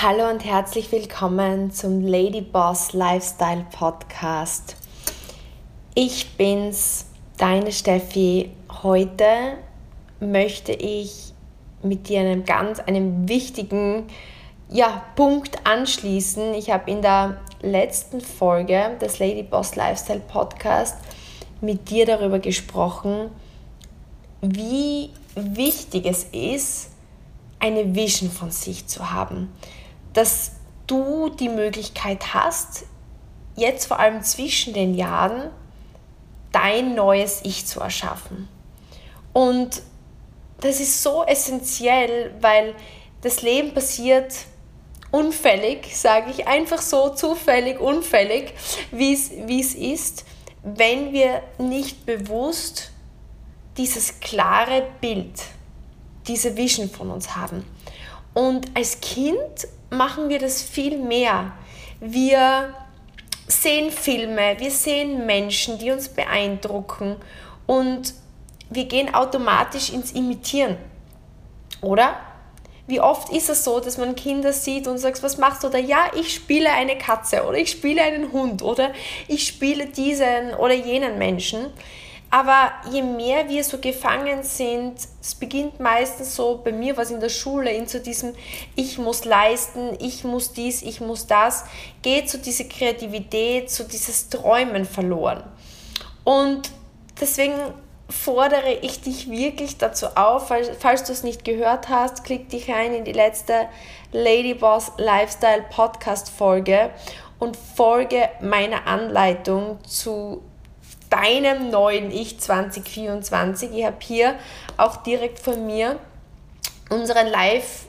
Hallo und herzlich willkommen zum Lady Boss Lifestyle Podcast. Ich bin's, deine Steffi. Heute möchte ich mit dir einem ganz einem wichtigen ja, Punkt anschließen. Ich habe in der letzten Folge des Lady Boss Lifestyle Podcast mit dir darüber gesprochen, wie wichtig es ist, eine Vision von sich zu haben. Dass du die Möglichkeit hast, jetzt vor allem zwischen den Jahren, dein neues Ich zu erschaffen. Und das ist so essentiell, weil das Leben passiert unfällig, sage ich einfach so, zufällig, unfällig, wie es ist, wenn wir nicht bewusst dieses klare Bild, diese Vision von uns haben. Und als Kind machen wir das viel mehr. Wir sehen Filme, wir sehen Menschen, die uns beeindrucken und wir gehen automatisch ins Imitieren. Oder? Wie oft ist es so, dass man Kinder sieht und sagt, was machst du da? Ja, ich spiele eine Katze oder ich spiele einen Hund oder ich spiele diesen oder jenen Menschen. Aber je mehr wir so gefangen sind, es beginnt meistens so, bei mir was in der Schule, in so diesem Ich muss leisten, ich muss dies, ich muss das, geht so diese Kreativität, so dieses Träumen verloren. Und deswegen fordere ich dich wirklich dazu auf, falls, falls du es nicht gehört hast, klick dich rein in die letzte Ladyboss Lifestyle Podcast Folge und folge meiner Anleitung zu deinem neuen Ich 2024. Ich habe hier auch direkt von mir unseren Live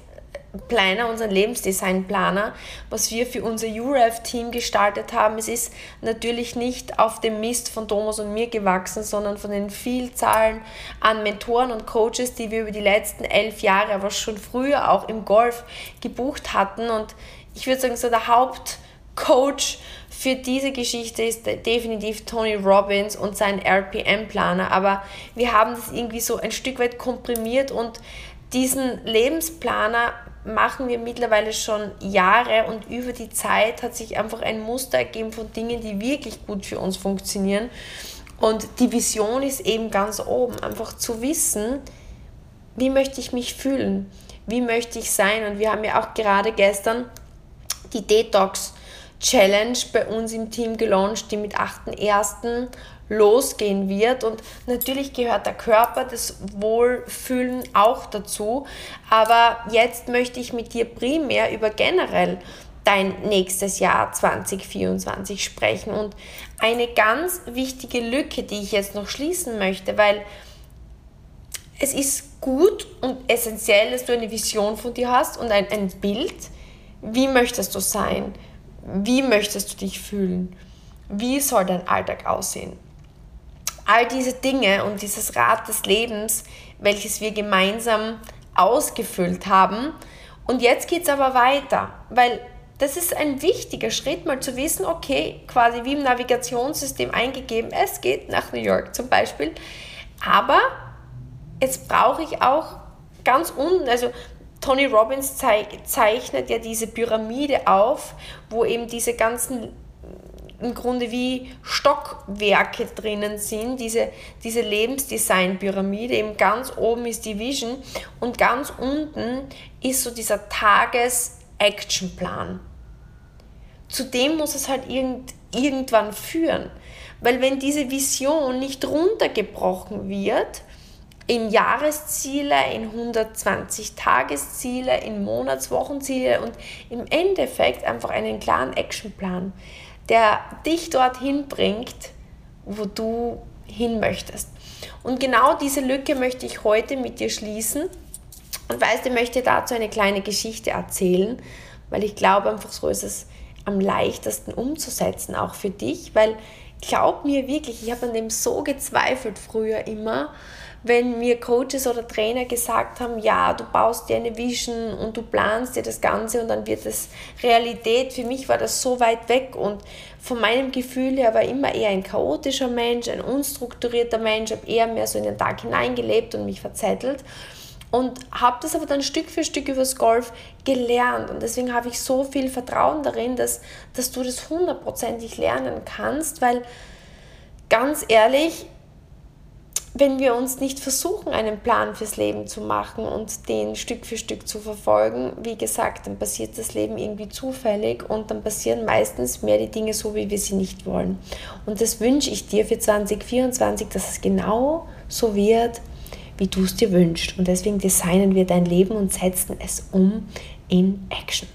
Planner, unseren Lebensdesign-Planer, was wir für unser UREF-Team gestaltet haben. Es ist natürlich nicht auf dem Mist von Thomas und mir gewachsen, sondern von den Vielzahlen an Mentoren und Coaches, die wir über die letzten elf Jahre, aber schon früher auch im Golf gebucht hatten. Und ich würde sagen, so der Hauptcoach für diese Geschichte ist definitiv Tony Robbins und sein RPM-Planer. Aber wir haben das irgendwie so ein Stück weit komprimiert und diesen Lebensplaner machen wir mittlerweile schon Jahre und über die Zeit hat sich einfach ein Muster ergeben von Dingen, die wirklich gut für uns funktionieren. Und die Vision ist eben ganz oben, einfach zu wissen, wie möchte ich mich fühlen, wie möchte ich sein. Und wir haben ja auch gerade gestern die Detox Challenge bei uns im Team gelauncht, die mit 8.1. losgehen wird. Und natürlich gehört der Körper, das Wohlfühlen auch dazu. Aber jetzt möchte ich mit dir primär über generell dein nächstes Jahr 2024 sprechen. Und eine ganz wichtige Lücke, die ich jetzt noch schließen möchte, weil es ist gut und essentiell, dass du eine Vision von dir hast und ein, ein Bild. Wie möchtest du sein? Wie möchtest du dich fühlen? Wie soll dein Alltag aussehen? All diese Dinge und dieses Rad des Lebens, welches wir gemeinsam ausgefüllt haben. Und jetzt geht es aber weiter, weil das ist ein wichtiger Schritt, mal zu wissen, okay, quasi wie im Navigationssystem eingegeben, es geht nach New York zum Beispiel. Aber jetzt brauche ich auch ganz unten, also Tony Robbins zeichnet ja diese Pyramide auf, wo eben diese ganzen im Grunde wie Stockwerke drinnen sind, diese, diese Lebensdesign-Pyramide. Eben ganz oben ist die Vision und ganz unten ist so dieser Tages-Action-Plan. Zudem muss es halt irgend, irgendwann führen. Weil wenn diese Vision nicht runtergebrochen wird, in Jahresziele, in 120 Tagesziele, in Monatswochenziele und im Endeffekt einfach einen klaren Actionplan, der dich dorthin bringt, wo du hin möchtest. Und genau diese Lücke möchte ich heute mit dir schließen. Und weißt, ich möchte dazu eine kleine Geschichte erzählen, weil ich glaube einfach so ist es am leichtesten umzusetzen, auch für dich, weil glaub mir wirklich, ich habe an dem so gezweifelt früher immer, wenn mir Coaches oder Trainer gesagt haben, ja, du baust dir eine Vision und du planst dir das Ganze und dann wird es Realität. Für mich war das so weit weg und von meinem Gefühl her war immer eher ein chaotischer Mensch, ein unstrukturierter Mensch, habe eher mehr so in den Tag hineingelebt und mich verzettelt. und habe das aber dann Stück für Stück übers Golf gelernt. Und deswegen habe ich so viel Vertrauen darin, dass, dass du das hundertprozentig lernen kannst, weil ganz ehrlich, wenn wir uns nicht versuchen, einen Plan fürs Leben zu machen und den Stück für Stück zu verfolgen, wie gesagt, dann passiert das Leben irgendwie zufällig und dann passieren meistens mehr die Dinge so, wie wir sie nicht wollen. Und das wünsche ich dir für 2024, dass es genau so wird, wie du es dir wünschst. Und deswegen designen wir dein Leben und setzen es um in Action.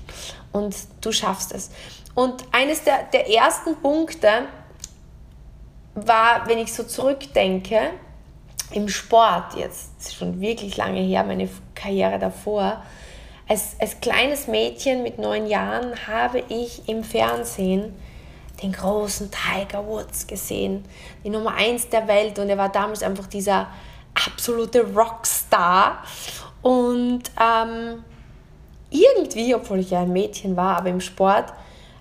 Und du schaffst es. Und eines der, der ersten Punkte war, wenn ich so zurückdenke, im Sport jetzt, schon wirklich lange her, meine Karriere davor, als, als kleines Mädchen mit neun Jahren habe ich im Fernsehen den großen Tiger Woods gesehen, die Nummer eins der Welt und er war damals einfach dieser absolute Rockstar. Und ähm, irgendwie, obwohl ich ja ein Mädchen war, aber im Sport,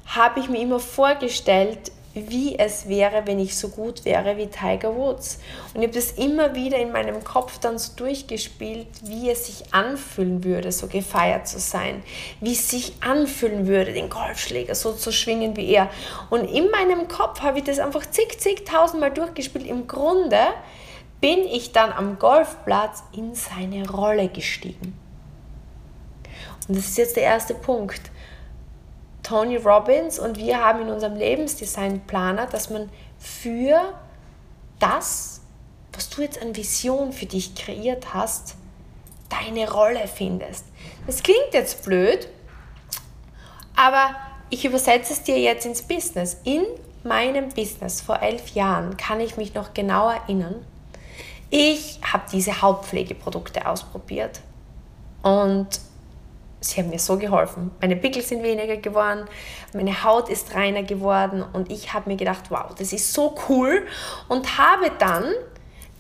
habe ich mir immer vorgestellt, wie es wäre, wenn ich so gut wäre wie Tiger Woods. Und ich habe das immer wieder in meinem Kopf dann so durchgespielt, wie es sich anfühlen würde, so gefeiert zu sein. Wie es sich anfühlen würde, den Golfschläger so zu schwingen wie er. Und in meinem Kopf habe ich das einfach zig, zig, tausendmal durchgespielt. Im Grunde bin ich dann am Golfplatz in seine Rolle gestiegen. Und das ist jetzt der erste Punkt. Tony Robbins und wir haben in unserem Lebensdesign-Planer, dass man für das, was du jetzt an Vision für dich kreiert hast, deine Rolle findest. Das klingt jetzt blöd, aber ich übersetze es dir jetzt ins Business. In meinem Business vor elf Jahren kann ich mich noch genau erinnern. Ich habe diese Hautpflegeprodukte ausprobiert und sie haben mir so geholfen. Meine Pickel sind weniger geworden, meine Haut ist reiner geworden und ich habe mir gedacht, wow, das ist so cool und habe dann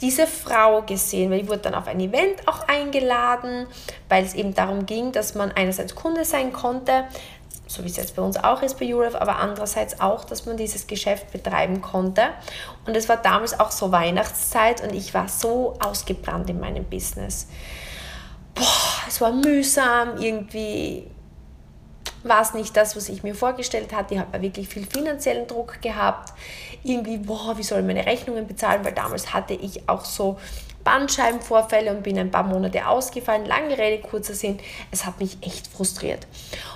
diese Frau gesehen, weil ich wurde dann auf ein Event auch eingeladen, weil es eben darum ging, dass man einerseits Kunde sein konnte, so wie es jetzt bei uns auch ist bei Europe, aber andererseits auch, dass man dieses Geschäft betreiben konnte. Und es war damals auch so Weihnachtszeit und ich war so ausgebrannt in meinem Business boah, es war mühsam, irgendwie war es nicht das, was ich mir vorgestellt hatte. Ich habe wirklich viel finanziellen Druck gehabt. Irgendwie, boah, wie soll ich meine Rechnungen bezahlen? Weil damals hatte ich auch so Bandscheibenvorfälle und bin ein paar Monate ausgefallen. Lange Rede, kurzer Sinn. Es hat mich echt frustriert.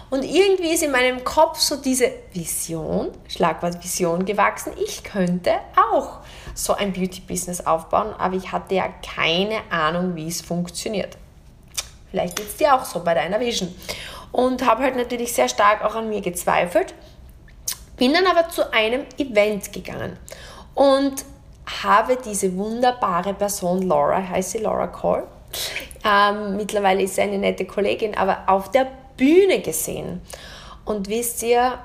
Und irgendwie ist in meinem Kopf so diese Vision, Schlagwort Vision gewachsen. Ich könnte auch so ein Beauty-Business aufbauen, aber ich hatte ja keine Ahnung, wie es funktioniert. Vielleicht geht es dir auch so bei deiner Vision. Und habe halt natürlich sehr stark auch an mir gezweifelt. Bin dann aber zu einem Event gegangen und habe diese wunderbare Person, Laura, heißt sie Laura Cole. Ähm, mittlerweile ist sie eine nette Kollegin, aber auf der Bühne gesehen. Und wisst ihr,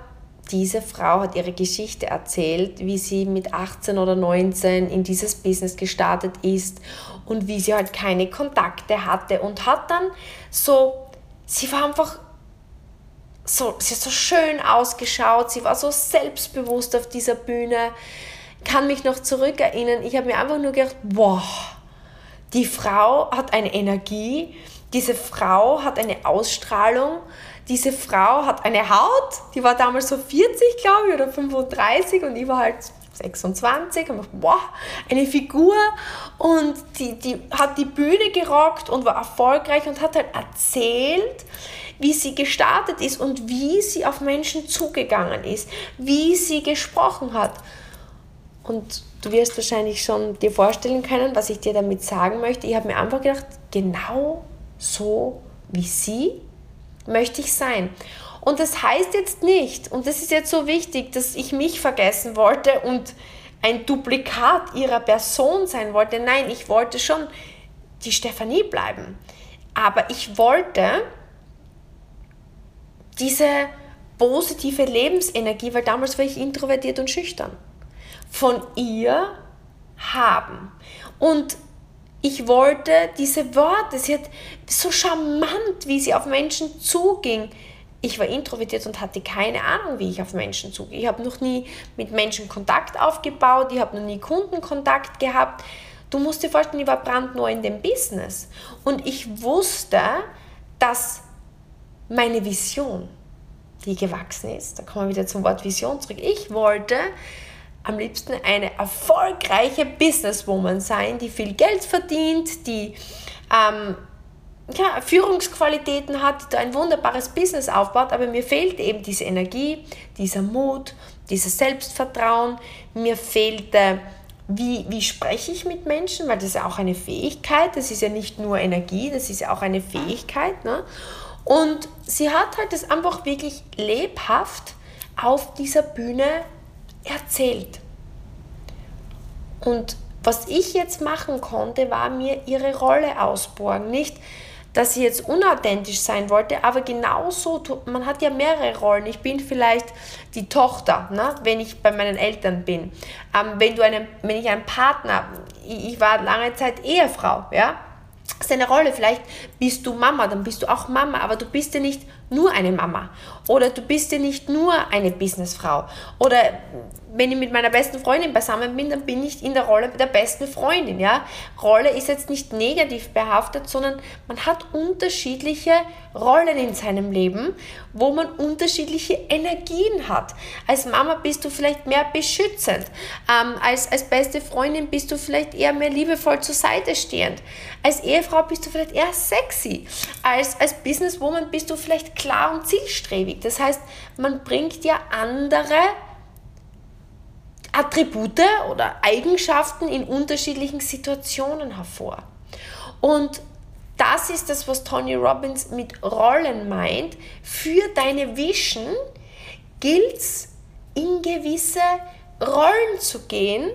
diese Frau hat ihre Geschichte erzählt, wie sie mit 18 oder 19 in dieses Business gestartet ist und wie sie halt keine Kontakte hatte und hat dann so, sie war einfach so, sie hat so schön ausgeschaut, sie war so selbstbewusst auf dieser Bühne. Kann mich noch zurückerinnern, ich habe mir einfach nur gedacht, wow, die Frau hat eine Energie, diese Frau hat eine Ausstrahlung, diese Frau hat eine Haut, die war damals so 40, glaube ich, oder 35 und ich war halt 26 und wow, eine Figur und die, die hat die Bühne gerockt und war erfolgreich und hat halt erzählt, wie sie gestartet ist und wie sie auf Menschen zugegangen ist, wie sie gesprochen hat. Und du wirst wahrscheinlich schon dir vorstellen können, was ich dir damit sagen möchte. Ich habe mir einfach gedacht, genau so wie sie möchte ich sein. Und das heißt jetzt nicht, und das ist jetzt so wichtig, dass ich mich vergessen wollte und ein Duplikat ihrer Person sein wollte. Nein, ich wollte schon die Stefanie bleiben. Aber ich wollte diese positive Lebensenergie, weil damals war ich introvertiert und schüchtern, von ihr haben. Und ich wollte diese Worte, sie hat so charmant, wie sie auf Menschen zuging. Ich war introvertiert und hatte keine Ahnung, wie ich auf Menschen zugehe. Ich habe noch nie mit Menschen Kontakt aufgebaut, ich habe noch nie Kundenkontakt gehabt. du musst dir vorstellen, ich war brandneu in dem Business und ich wusste, dass meine Vision, die gewachsen ist, da kommen wir wieder zum Wort Vision zurück, ich wollte am liebsten eine erfolgreiche Businesswoman sein, die viel Geld verdient, die ähm, ja, Führungsqualitäten hat, ein wunderbares Business aufbaut, aber mir fehlt eben diese Energie, dieser Mut, dieses Selbstvertrauen, mir fehlte, wie, wie spreche ich mit Menschen, weil das ist ja auch eine Fähigkeit, das ist ja nicht nur Energie, das ist ja auch eine Fähigkeit. Ne? Und sie hat halt das einfach wirklich lebhaft auf dieser Bühne erzählt. Und was ich jetzt machen konnte, war mir ihre Rolle ausborgen. Nicht, dass sie jetzt unauthentisch sein wollte, aber genauso, man hat ja mehrere Rollen. Ich bin vielleicht die Tochter, ne, wenn ich bei meinen Eltern bin. Ähm, wenn, du einen, wenn ich einen Partner, ich, ich war lange Zeit Ehefrau, ja, das ist eine Rolle. Vielleicht bist du Mama, dann bist du auch Mama, aber du bist ja nicht nur eine Mama. Oder du bist ja nicht nur eine Businessfrau. Oder wenn ich mit meiner besten Freundin beisammen bin, dann bin ich in der Rolle der besten Freundin. Ja? Rolle ist jetzt nicht negativ behaftet, sondern man hat unterschiedliche Rollen in seinem Leben, wo man unterschiedliche Energien hat. Als Mama bist du vielleicht mehr beschützend. Ähm, als, als beste Freundin bist du vielleicht eher mehr liebevoll zur Seite stehend. Als Ehefrau bist du vielleicht eher sexy. Als, als Businesswoman bist du vielleicht klar und zielstrebig. Das heißt, man bringt ja andere Attribute oder Eigenschaften in unterschiedlichen Situationen hervor. Und das ist das, was Tony Robbins mit Rollen meint. Für deine Vision gilt es, in gewisse Rollen zu gehen,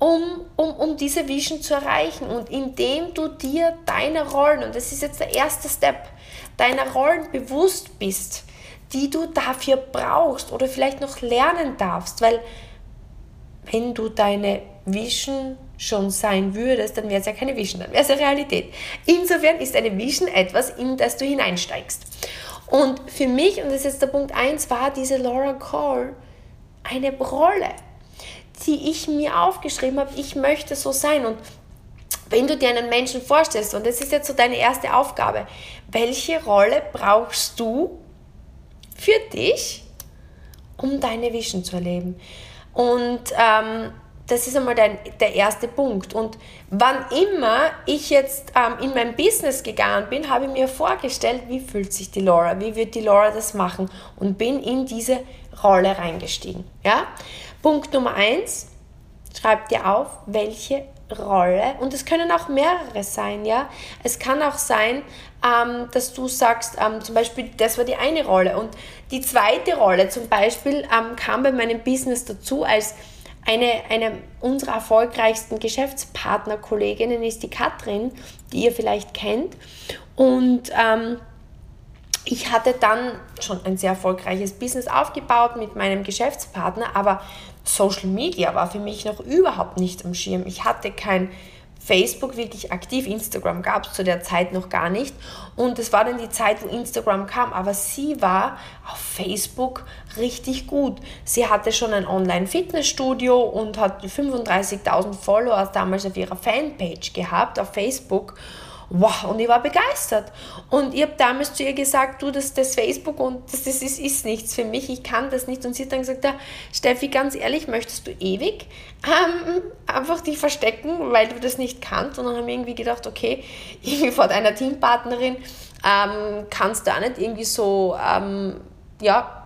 um, um, um diese Vision zu erreichen. Und indem du dir deine Rollen, und das ist jetzt der erste Step, deiner Rollen bewusst bist, die du dafür brauchst oder vielleicht noch lernen darfst, weil wenn du deine Vision schon sein würdest, dann wäre es ja keine Vision, dann wäre es ja Realität. Insofern ist eine Vision etwas, in das du hineinsteigst. Und für mich, und das ist jetzt der Punkt 1, war diese Laura Cole eine Rolle, die ich mir aufgeschrieben habe, ich möchte so sein. Und wenn du dir einen Menschen vorstellst, und das ist jetzt so deine erste Aufgabe, welche Rolle brauchst du für dich, um deine Vision zu erleben? Und ähm, das ist einmal der, der erste Punkt. Und wann immer ich jetzt ähm, in mein Business gegangen bin, habe ich mir vorgestellt, wie fühlt sich die Laura, wie wird die Laura das machen und bin in diese Rolle reingestiegen. Ja? Punkt Nummer eins, schreib dir auf, welche Rolle, und es können auch mehrere sein, ja. Es kann auch sein, ähm, dass du sagst, ähm, zum Beispiel, das war die eine Rolle. Und die zweite Rolle zum Beispiel ähm, kam bei meinem Business dazu, als eine, eine unserer erfolgreichsten Geschäftspartnerkolleginnen ist die Katrin, die ihr vielleicht kennt. Und ähm, ich hatte dann schon ein sehr erfolgreiches Business aufgebaut mit meinem Geschäftspartner, aber Social Media war für mich noch überhaupt nicht am Schirm. Ich hatte kein Facebook wirklich aktiv. Instagram gab es zu der Zeit noch gar nicht. Und es war dann die Zeit, wo Instagram kam. Aber sie war auf Facebook richtig gut. Sie hatte schon ein Online-Fitnessstudio und hat 35.000 Follower damals auf ihrer Fanpage gehabt auf Facebook wow, und ich war begeistert. Und ich habe damals zu ihr gesagt, du, das, das Facebook und das, das ist, ist nichts für mich, ich kann das nicht. Und sie hat dann gesagt, ja, Steffi, ganz ehrlich, möchtest du ewig ähm, einfach dich verstecken, weil du das nicht kannst? Und dann haben wir irgendwie gedacht, okay, irgendwie vor deiner Teampartnerin ähm, kannst du auch nicht irgendwie so, ähm, ja,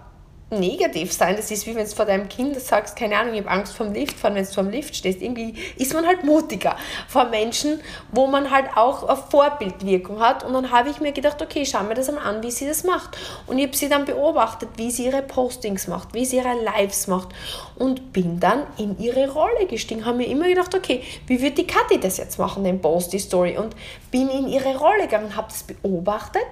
negativ sein. Das ist wie wenn du vor deinem Kind sagst, keine Ahnung, ich habe Angst vom Lift fahren, wenn du vor dem Lift stehst. Irgendwie ist man halt mutiger vor Menschen, wo man halt auch eine Vorbildwirkung hat. Und dann habe ich mir gedacht, okay, schau mir das einmal an, wie sie das macht. Und ich habe sie dann beobachtet, wie sie ihre Postings macht, wie sie ihre Lives macht. Und bin dann in ihre Rolle gestiegen. Habe mir immer gedacht, okay, wie wird die Kathi das jetzt machen, den Post, die Story? Und bin in ihre Rolle gegangen, habe das beobachtet,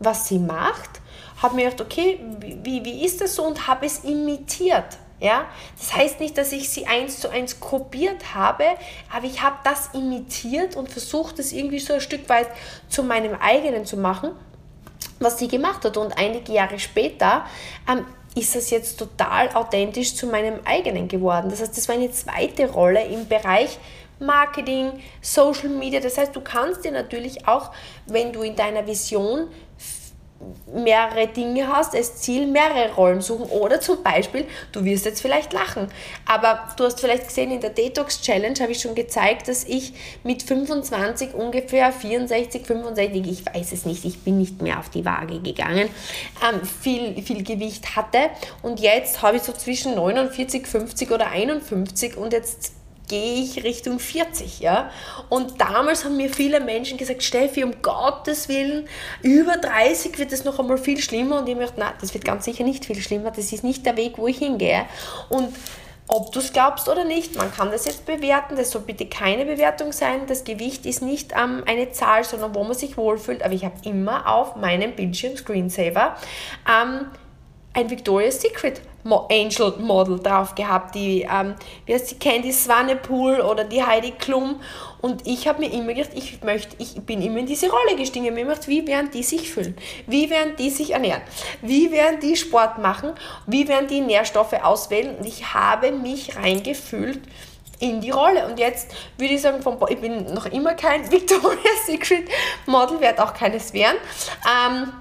was sie macht habe mir gedacht, okay, wie, wie ist das so und habe es imitiert. Ja? Das heißt nicht, dass ich sie eins zu eins kopiert habe, aber ich habe das imitiert und versucht, es irgendwie so ein Stück weit zu meinem eigenen zu machen, was sie gemacht hat. Und einige Jahre später ähm, ist das jetzt total authentisch zu meinem eigenen geworden. Das heißt, das war eine zweite Rolle im Bereich Marketing, Social Media. Das heißt, du kannst dir natürlich auch, wenn du in deiner Vision mehrere Dinge hast, als Ziel mehrere Rollen suchen oder zum Beispiel, du wirst jetzt vielleicht lachen, aber du hast vielleicht gesehen, in der Detox Challenge habe ich schon gezeigt, dass ich mit 25 ungefähr 64, 65, ich weiß es nicht, ich bin nicht mehr auf die Waage gegangen, ähm, viel, viel Gewicht hatte. Und jetzt habe ich so zwischen 49, 50 oder 51 und jetzt gehe ich Richtung 40, ja. Und damals haben mir viele Menschen gesagt, Steffi, um Gottes Willen, über 30 wird es noch einmal viel schlimmer. Und ich möchte, nein, das wird ganz sicher nicht viel schlimmer. Das ist nicht der Weg, wo ich hingehe. Und ob du es glaubst oder nicht, man kann das jetzt bewerten. Das soll bitte keine Bewertung sein. Das Gewicht ist nicht ähm, eine Zahl, sondern wo man sich wohlfühlt. Aber ich habe immer auf meinem Bildschirm Screensaver ähm, ein Victoria's Secret Angel Model drauf gehabt, die, ähm, wie heißt die, Candy Swanepoel oder die Heidi Klum. Und ich habe mir immer gedacht, ich möchte, ich bin immer in diese Rolle gestiegen. Ich gedacht, wie werden die sich fühlen? Wie werden die sich ernähren? Wie werden die Sport machen? Wie werden die Nährstoffe auswählen? Und ich habe mich reingefühlt in die Rolle. Und jetzt würde ich sagen, vom, ich bin noch immer kein Victoria's Secret Model, werde auch keines werden. Ähm,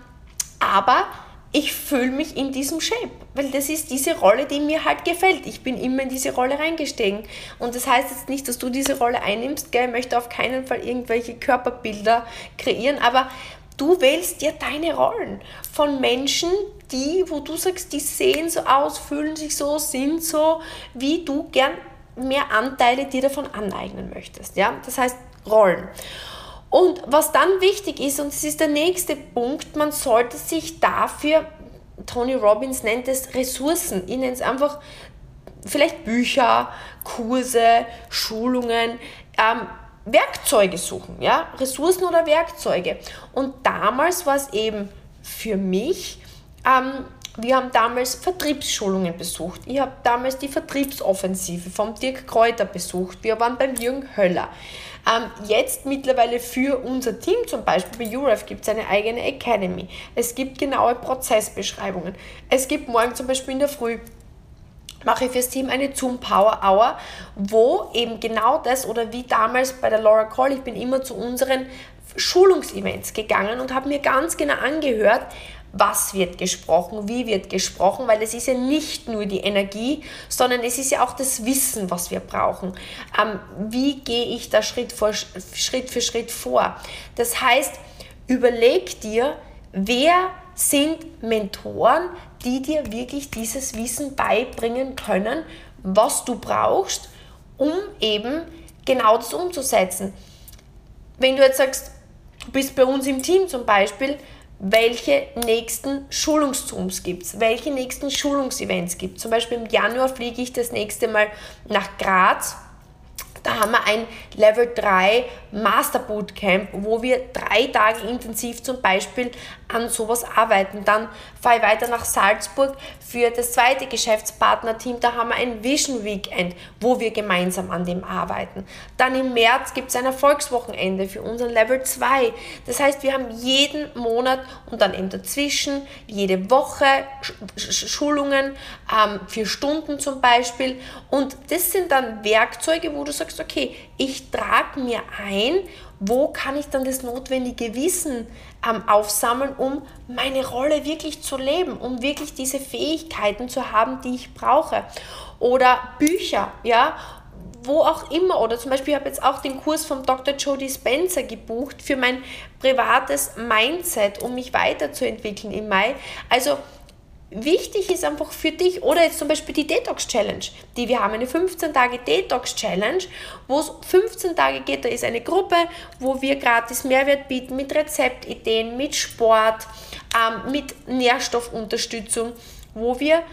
aber ich fühle mich in diesem Shape, weil das ist diese Rolle, die mir halt gefällt. Ich bin immer in diese Rolle reingestiegen. Und das heißt jetzt nicht, dass du diese Rolle einnimmst, gell? ich möchte auf keinen Fall irgendwelche Körperbilder kreieren, aber du wählst dir deine Rollen von Menschen, die, wo du sagst, die sehen so aus, fühlen sich so, sind so, wie du gern mehr Anteile dir davon aneignen möchtest. Ja? Das heißt Rollen. Und was dann wichtig ist, und das ist der nächste Punkt, man sollte sich dafür, Tony Robbins nennt es Ressourcen, ich nenne es einfach vielleicht Bücher, Kurse, Schulungen, ähm, Werkzeuge suchen, ja, Ressourcen oder Werkzeuge. Und damals war es eben für mich, ähm, wir haben damals Vertriebsschulungen besucht. Ich habe damals die Vertriebsoffensive vom Dirk Kräuter besucht. Wir waren beim Jürgen Höller. Ähm, jetzt mittlerweile für unser Team, zum Beispiel bei UREF, gibt es eine eigene Academy. Es gibt genaue Prozessbeschreibungen. Es gibt morgen zum Beispiel in der Früh mache ich fürs Team eine Zoom Power Hour, wo eben genau das oder wie damals bei der Laura Call, ich bin immer zu unseren Schulungsevents gegangen und habe mir ganz genau angehört, was wird gesprochen, wie wird gesprochen, weil es ist ja nicht nur die Energie, sondern es ist ja auch das Wissen, was wir brauchen. Ähm, wie gehe ich da Schritt, vor, Schritt für Schritt vor? Das heißt, überleg dir, wer sind Mentoren, die dir wirklich dieses Wissen beibringen können, was du brauchst, um eben genau das umzusetzen. Wenn du jetzt sagst, du bist bei uns im Team zum Beispiel, welche nächsten Schulungszooms gibt es, welche nächsten Schulungsevents gibt es. Zum Beispiel im Januar fliege ich das nächste Mal nach Graz da haben wir ein Level 3 Master Bootcamp, wo wir drei Tage intensiv zum Beispiel an sowas arbeiten. Dann fahre ich weiter nach Salzburg für das zweite Geschäftspartnerteam. Da haben wir ein Vision Weekend, wo wir gemeinsam an dem arbeiten. Dann im März gibt es ein Erfolgswochenende für unseren Level 2. Das heißt, wir haben jeden Monat und dann eben dazwischen jede Woche Schulungen, ähm, vier Stunden zum Beispiel. Und das sind dann Werkzeuge, wo du sagst, okay, ich trage mir ein, wo kann ich dann das notwendige Wissen ähm, aufsammeln, um meine Rolle wirklich zu leben, um wirklich diese Fähigkeiten zu haben, die ich brauche. Oder Bücher, ja, wo auch immer. Oder zum Beispiel, ich habe jetzt auch den Kurs von Dr. Jody Spencer gebucht für mein privates Mindset, um mich weiterzuentwickeln im Mai. Also Wichtig ist einfach für dich, oder jetzt zum Beispiel die Detox Challenge, die wir haben, eine 15 Tage Detox Challenge, wo es 15 Tage geht, da ist eine Gruppe, wo wir gratis Mehrwert bieten mit Rezeptideen, mit Sport, ähm, mit Nährstoffunterstützung, wo wir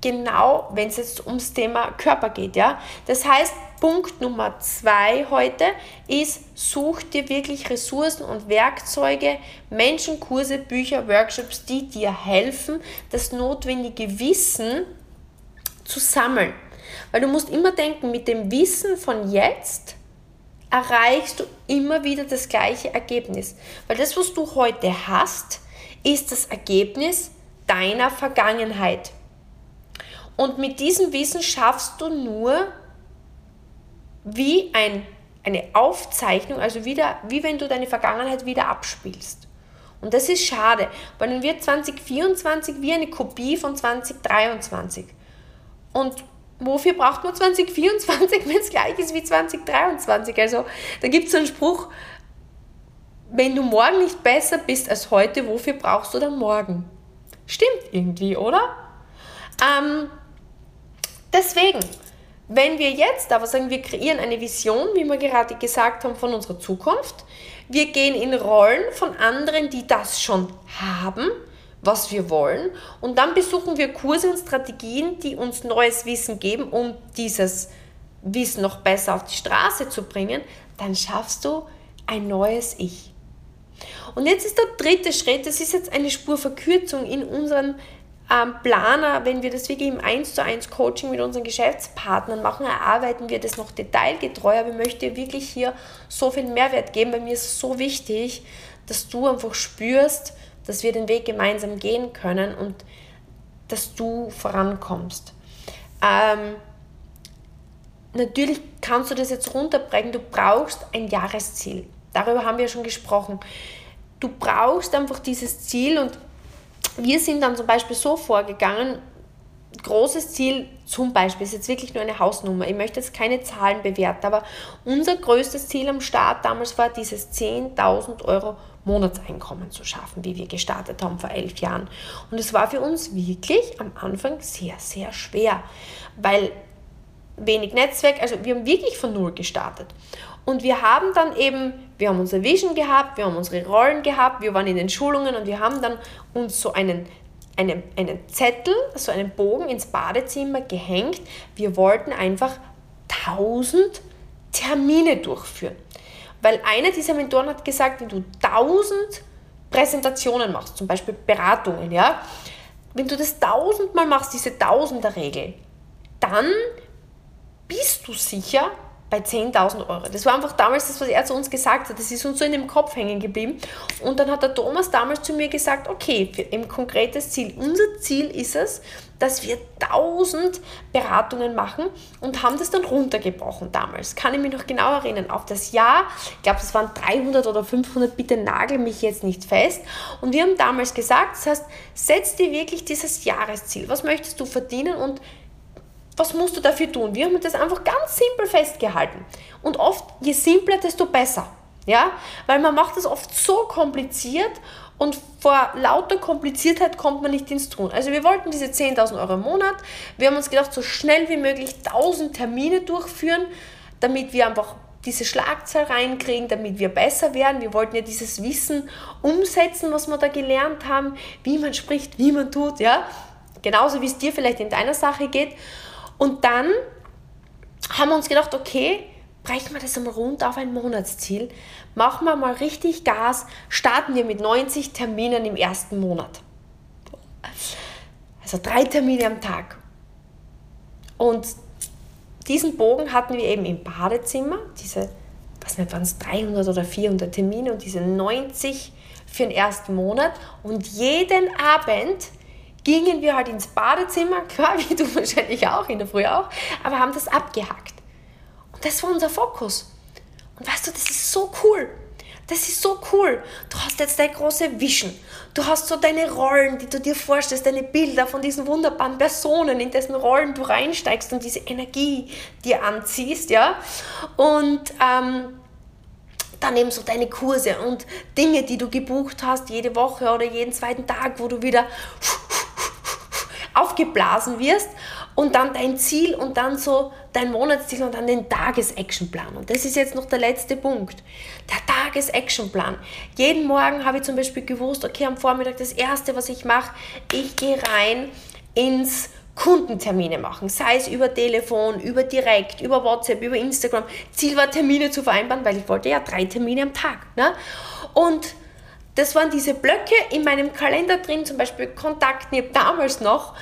genau, wenn es jetzt ums Thema Körper geht, ja. Das heißt, Punkt Nummer zwei heute ist, such dir wirklich Ressourcen und Werkzeuge, Menschen, Kurse, Bücher, Workshops, die dir helfen, das notwendige Wissen zu sammeln. Weil du musst immer denken, mit dem Wissen von jetzt erreichst du immer wieder das gleiche Ergebnis. Weil das, was du heute hast, ist das Ergebnis deiner Vergangenheit. Und mit diesem Wissen schaffst du nur wie ein eine Aufzeichnung, also wieder, wie wenn du deine Vergangenheit wieder abspielst. Und das ist schade, weil dann wird 2024 wie eine Kopie von 2023. Und wofür braucht man 2024, wenn es gleich ist wie 2023? Also da gibt es einen Spruch, wenn du morgen nicht besser bist als heute, wofür brauchst du dann morgen? Stimmt irgendwie, oder? Ähm, deswegen, wenn wir jetzt aber sagen, wir kreieren eine Vision, wie wir gerade gesagt haben, von unserer Zukunft, wir gehen in Rollen von anderen, die das schon haben, was wir wollen, und dann besuchen wir Kurse und Strategien, die uns neues Wissen geben, um dieses Wissen noch besser auf die Straße zu bringen, dann schaffst du ein neues Ich. Und jetzt ist der dritte Schritt, das ist jetzt eine Spurverkürzung in unseren ähm, Planer, wenn wir das wirklich im 1 zu 1 Coaching mit unseren Geschäftspartnern machen, erarbeiten wir das noch detailgetreu, aber ich möchte wirklich hier so viel Mehrwert geben, weil mir ist so wichtig, dass du einfach spürst, dass wir den Weg gemeinsam gehen können und dass du vorankommst. Ähm, natürlich kannst du das jetzt runterbrechen, du brauchst ein Jahresziel. Darüber haben wir schon gesprochen. Du brauchst einfach dieses Ziel und wir sind dann zum Beispiel so vorgegangen, großes Ziel zum Beispiel ist jetzt wirklich nur eine Hausnummer. Ich möchte jetzt keine Zahlen bewerten, aber unser größtes Ziel am Start damals war dieses 10.000 Euro Monatseinkommen zu schaffen, wie wir gestartet haben vor elf Jahren. Und es war für uns wirklich am Anfang sehr, sehr schwer, weil wenig Netzwerk, also wir haben wirklich von Null gestartet. Und wir haben dann eben, wir haben unsere Vision gehabt, wir haben unsere Rollen gehabt, wir waren in den Schulungen und wir haben dann uns so einen, einen, einen Zettel, so einen Bogen ins Badezimmer gehängt. Wir wollten einfach 1000 Termine durchführen. Weil einer dieser Mentoren hat gesagt, wenn du 1000 Präsentationen machst, zum Beispiel Beratungen, ja, wenn du das tausendmal machst, diese Tausender-Regel, dann bist du sicher, bei 10.000 Euro. Das war einfach damals das, was er zu uns gesagt hat. Das ist uns so in dem Kopf hängen geblieben. Und dann hat der Thomas damals zu mir gesagt, okay, ein konkretes Ziel. Unser Ziel ist es, dass wir 1000 Beratungen machen und haben das dann runtergebrochen damals. Kann ich mich noch genau erinnern. Auf das Jahr, ich glaube, es waren 300 oder 500, bitte nagel mich jetzt nicht fest. Und wir haben damals gesagt, das heißt, setz dir wirklich dieses Jahresziel. Was möchtest du verdienen und was musst du dafür tun? Wir haben das einfach ganz simpel festgehalten. Und oft, je simpler, desto besser. Ja? Weil man macht das oft so kompliziert und vor lauter Kompliziertheit kommt man nicht ins Tun. Also wir wollten diese 10.000 Euro im Monat. Wir haben uns gedacht, so schnell wie möglich 1000 Termine durchführen, damit wir einfach diese Schlagzahl reinkriegen, damit wir besser werden. Wir wollten ja dieses Wissen umsetzen, was wir da gelernt haben, wie man spricht, wie man tut, ja. Genauso wie es dir vielleicht in deiner Sache geht. Und dann haben wir uns gedacht, okay, brechen wir das einmal runter auf ein Monatsziel, machen wir mal richtig Gas, starten wir mit 90 Terminen im ersten Monat. Also drei Termine am Tag. Und diesen Bogen hatten wir eben im Badezimmer, diese, was nicht, waren es 300 oder 400 Termine und diese 90 für den ersten Monat. Und jeden Abend gingen wir halt ins Badezimmer, klar, wie du wahrscheinlich auch, in der Früh auch, aber haben das abgehackt. Und das war unser Fokus. Und weißt du, das ist so cool. Das ist so cool. Du hast jetzt deine große Vision. Du hast so deine Rollen, die du dir vorstellst, deine Bilder von diesen wunderbaren Personen, in dessen Rollen du reinsteigst und diese Energie dir anziehst, ja. Und ähm, dann eben so deine Kurse und Dinge, die du gebucht hast, jede Woche oder jeden zweiten Tag, wo du wieder aufgeblasen wirst und dann dein Ziel und dann so dein Monatsziel und dann den Tagesactionplan. Und das ist jetzt noch der letzte Punkt. Der Tagesactionplan. Jeden Morgen habe ich zum Beispiel gewusst, okay, am Vormittag das erste, was ich mache, ich gehe rein ins Kundentermine machen, sei es über Telefon, über Direkt, über WhatsApp, über Instagram. Ziel war, Termine zu vereinbaren, weil ich wollte ja drei Termine am Tag. Ne? Und das waren diese Blöcke in meinem Kalender drin, zum Beispiel habe damals noch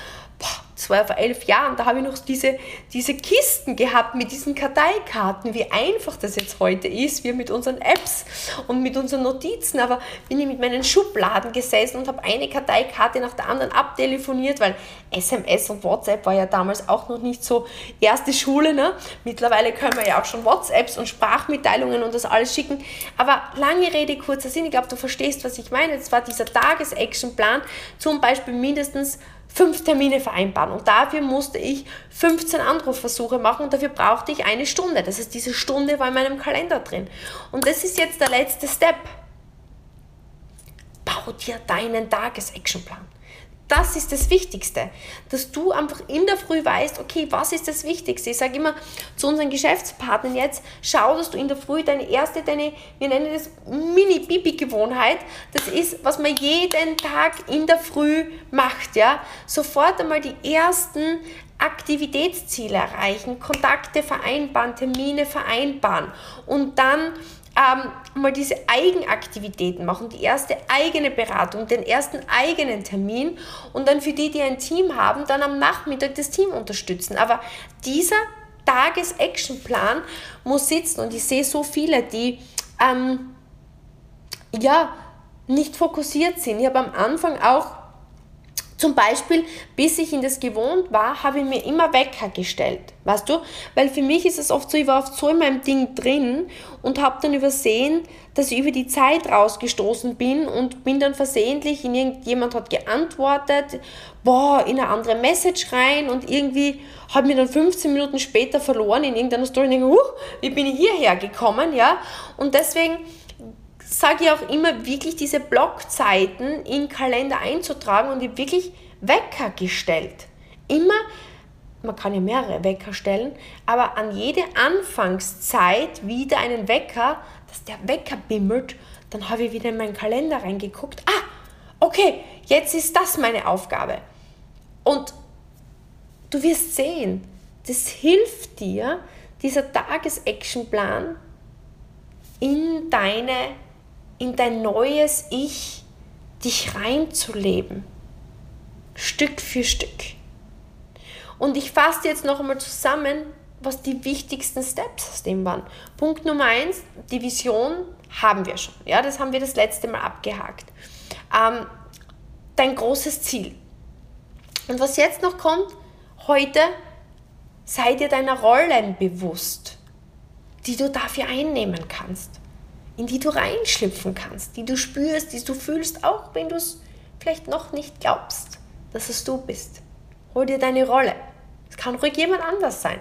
das war ja vor elf Jahren, da habe ich noch diese, diese Kisten gehabt mit diesen Karteikarten, wie einfach das jetzt heute ist, wir mit unseren Apps und mit unseren Notizen, aber bin ich mit meinen Schubladen gesessen und habe eine Karteikarte nach der anderen abtelefoniert, weil SMS und WhatsApp war ja damals auch noch nicht so erste Schule. Ne? Mittlerweile können wir ja auch schon WhatsApps und Sprachmitteilungen und das alles schicken. Aber lange Rede, kurzer Sinn, ich glaube, du verstehst, was ich meine. Es war dieser Tages-Action-Plan, zum Beispiel mindestens fünf Termine vereinbaren. Und dafür musste ich 15 Anrufversuche machen und dafür brauchte ich eine Stunde. Das heißt, diese Stunde war in meinem Kalender drin. Und das ist jetzt der letzte Step. Bau dir deinen Tages-Action-Plan. Das ist das Wichtigste, dass du einfach in der Früh weißt, okay, was ist das Wichtigste? Ich sage immer zu unseren Geschäftspartnern jetzt, schau, dass du in der Früh deine erste, deine, wir nennen das Mini-Bibi-Gewohnheit, das ist, was man jeden Tag in der Früh macht, ja, sofort einmal die ersten Aktivitätsziele erreichen, Kontakte vereinbaren, Termine vereinbaren und dann ähm, mal diese Eigenaktivitäten machen, die erste eigene Beratung, den ersten eigenen Termin und dann für die, die ein Team haben, dann am Nachmittag das Team unterstützen. Aber dieser Tages-Action-Plan muss sitzen und ich sehe so viele, die ähm, ja nicht fokussiert sind. Ich habe am Anfang auch zum Beispiel, bis ich in das gewohnt war, habe ich mir immer Wecker gestellt, weißt du? Weil für mich ist es oft so, ich war oft so in meinem Ding drin und habe dann übersehen, dass ich über die Zeit rausgestoßen bin und bin dann versehentlich in irgendjemand hat geantwortet, boah, in eine andere Message rein und irgendwie habe mir dann 15 Minuten später verloren in irgendeiner Story und denke, uh, wie bin ich hierher gekommen, ja? Und deswegen sage ich auch immer, wirklich diese Blockzeiten in Kalender einzutragen und ich wirklich Wecker gestellt. Immer, man kann ja mehrere Wecker stellen, aber an jede Anfangszeit wieder einen Wecker, dass der Wecker bimmelt, dann habe ich wieder in meinen Kalender reingeguckt. Ah, okay, jetzt ist das meine Aufgabe. Und du wirst sehen, das hilft dir, dieser Tages-Action-Plan in deine in dein neues Ich dich reinzuleben. Stück für Stück. Und ich fasse jetzt noch einmal zusammen, was die wichtigsten Steps aus dem waren. Punkt Nummer eins, die Vision haben wir schon. Ja, das haben wir das letzte Mal abgehakt. Ähm, dein großes Ziel. Und was jetzt noch kommt, heute sei dir deiner Rollen bewusst, die du dafür einnehmen kannst in die du reinschlüpfen kannst, die du spürst, die du fühlst, auch wenn du es vielleicht noch nicht glaubst, dass es du bist. Hol dir deine Rolle. Es kann ruhig jemand anders sein.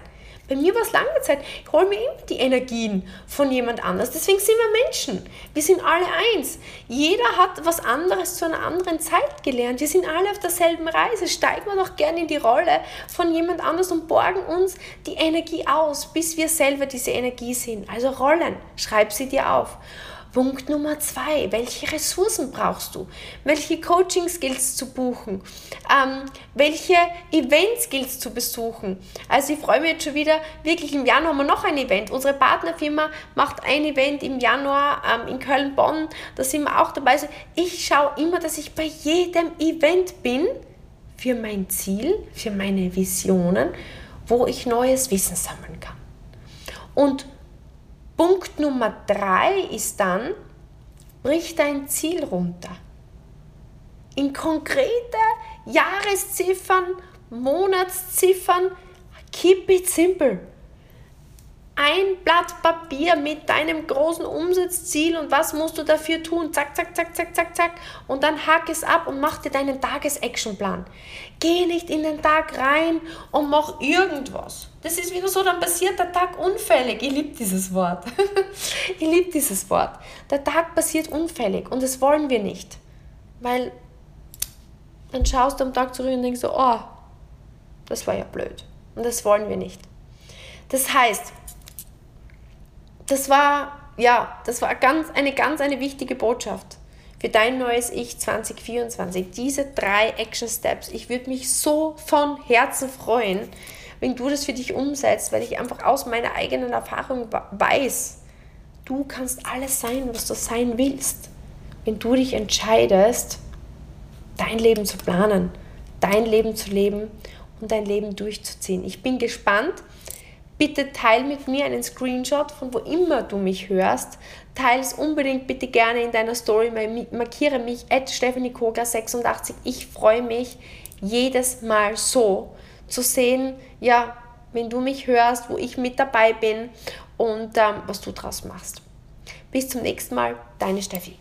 Bei mir war es lange Zeit, ich hole mir immer die Energien von jemand anders. Deswegen sind wir Menschen. Wir sind alle eins. Jeder hat was anderes zu einer anderen Zeit gelernt. Wir sind alle auf derselben Reise. Steigen wir doch gerne in die Rolle von jemand anders und borgen uns die Energie aus, bis wir selber diese Energie sind. Also Rollen, schreib sie dir auf. Punkt Nummer zwei, welche Ressourcen brauchst du? Welche Coaching-Skills zu buchen? Ähm, welche Events-Skills zu besuchen? Also ich freue mich jetzt schon wieder, wirklich im Januar haben wir noch ein Event. Unsere Partnerfirma macht ein Event im Januar ähm, in Köln-Bonn, da sind wir auch dabei. Also ich schaue immer, dass ich bei jedem Event bin für mein Ziel, für meine Visionen, wo ich neues Wissen sammeln kann. Und Punkt Nummer drei ist dann, brich dein Ziel runter. In konkrete Jahresziffern, Monatsziffern, keep it simple ein Blatt Papier mit deinem großen Umsatzziel und was musst du dafür tun. Zack, zack, zack, zack, zack, zack. Und dann hack es ab und mach dir deinen Tages-Action-Plan. Geh nicht in den Tag rein und mach irgendwas. Das ist wieder so, dann passiert der Tag unfällig. Ich liebe dieses Wort. ich liebe dieses Wort. Der Tag passiert unfällig und das wollen wir nicht. Weil dann schaust du am Tag zurück und denkst so, oh, das war ja blöd. Und das wollen wir nicht. Das heißt, das war, ja, das war ganz, eine ganz eine wichtige Botschaft für dein neues Ich 2024. Diese drei Action Steps. Ich würde mich so von Herzen freuen, wenn du das für dich umsetzt, weil ich einfach aus meiner eigenen Erfahrung weiß, du kannst alles sein, was du sein willst, wenn du dich entscheidest, dein Leben zu planen, dein Leben zu leben und dein Leben durchzuziehen. Ich bin gespannt. Bitte teile mit mir einen Screenshot von wo immer du mich hörst. Teile es unbedingt bitte gerne in deiner Story. Markiere mich at stephaniekogler86. Ich freue mich jedes Mal so zu sehen, ja, wenn du mich hörst, wo ich mit dabei bin und ähm, was du draus machst. Bis zum nächsten Mal, deine Steffi.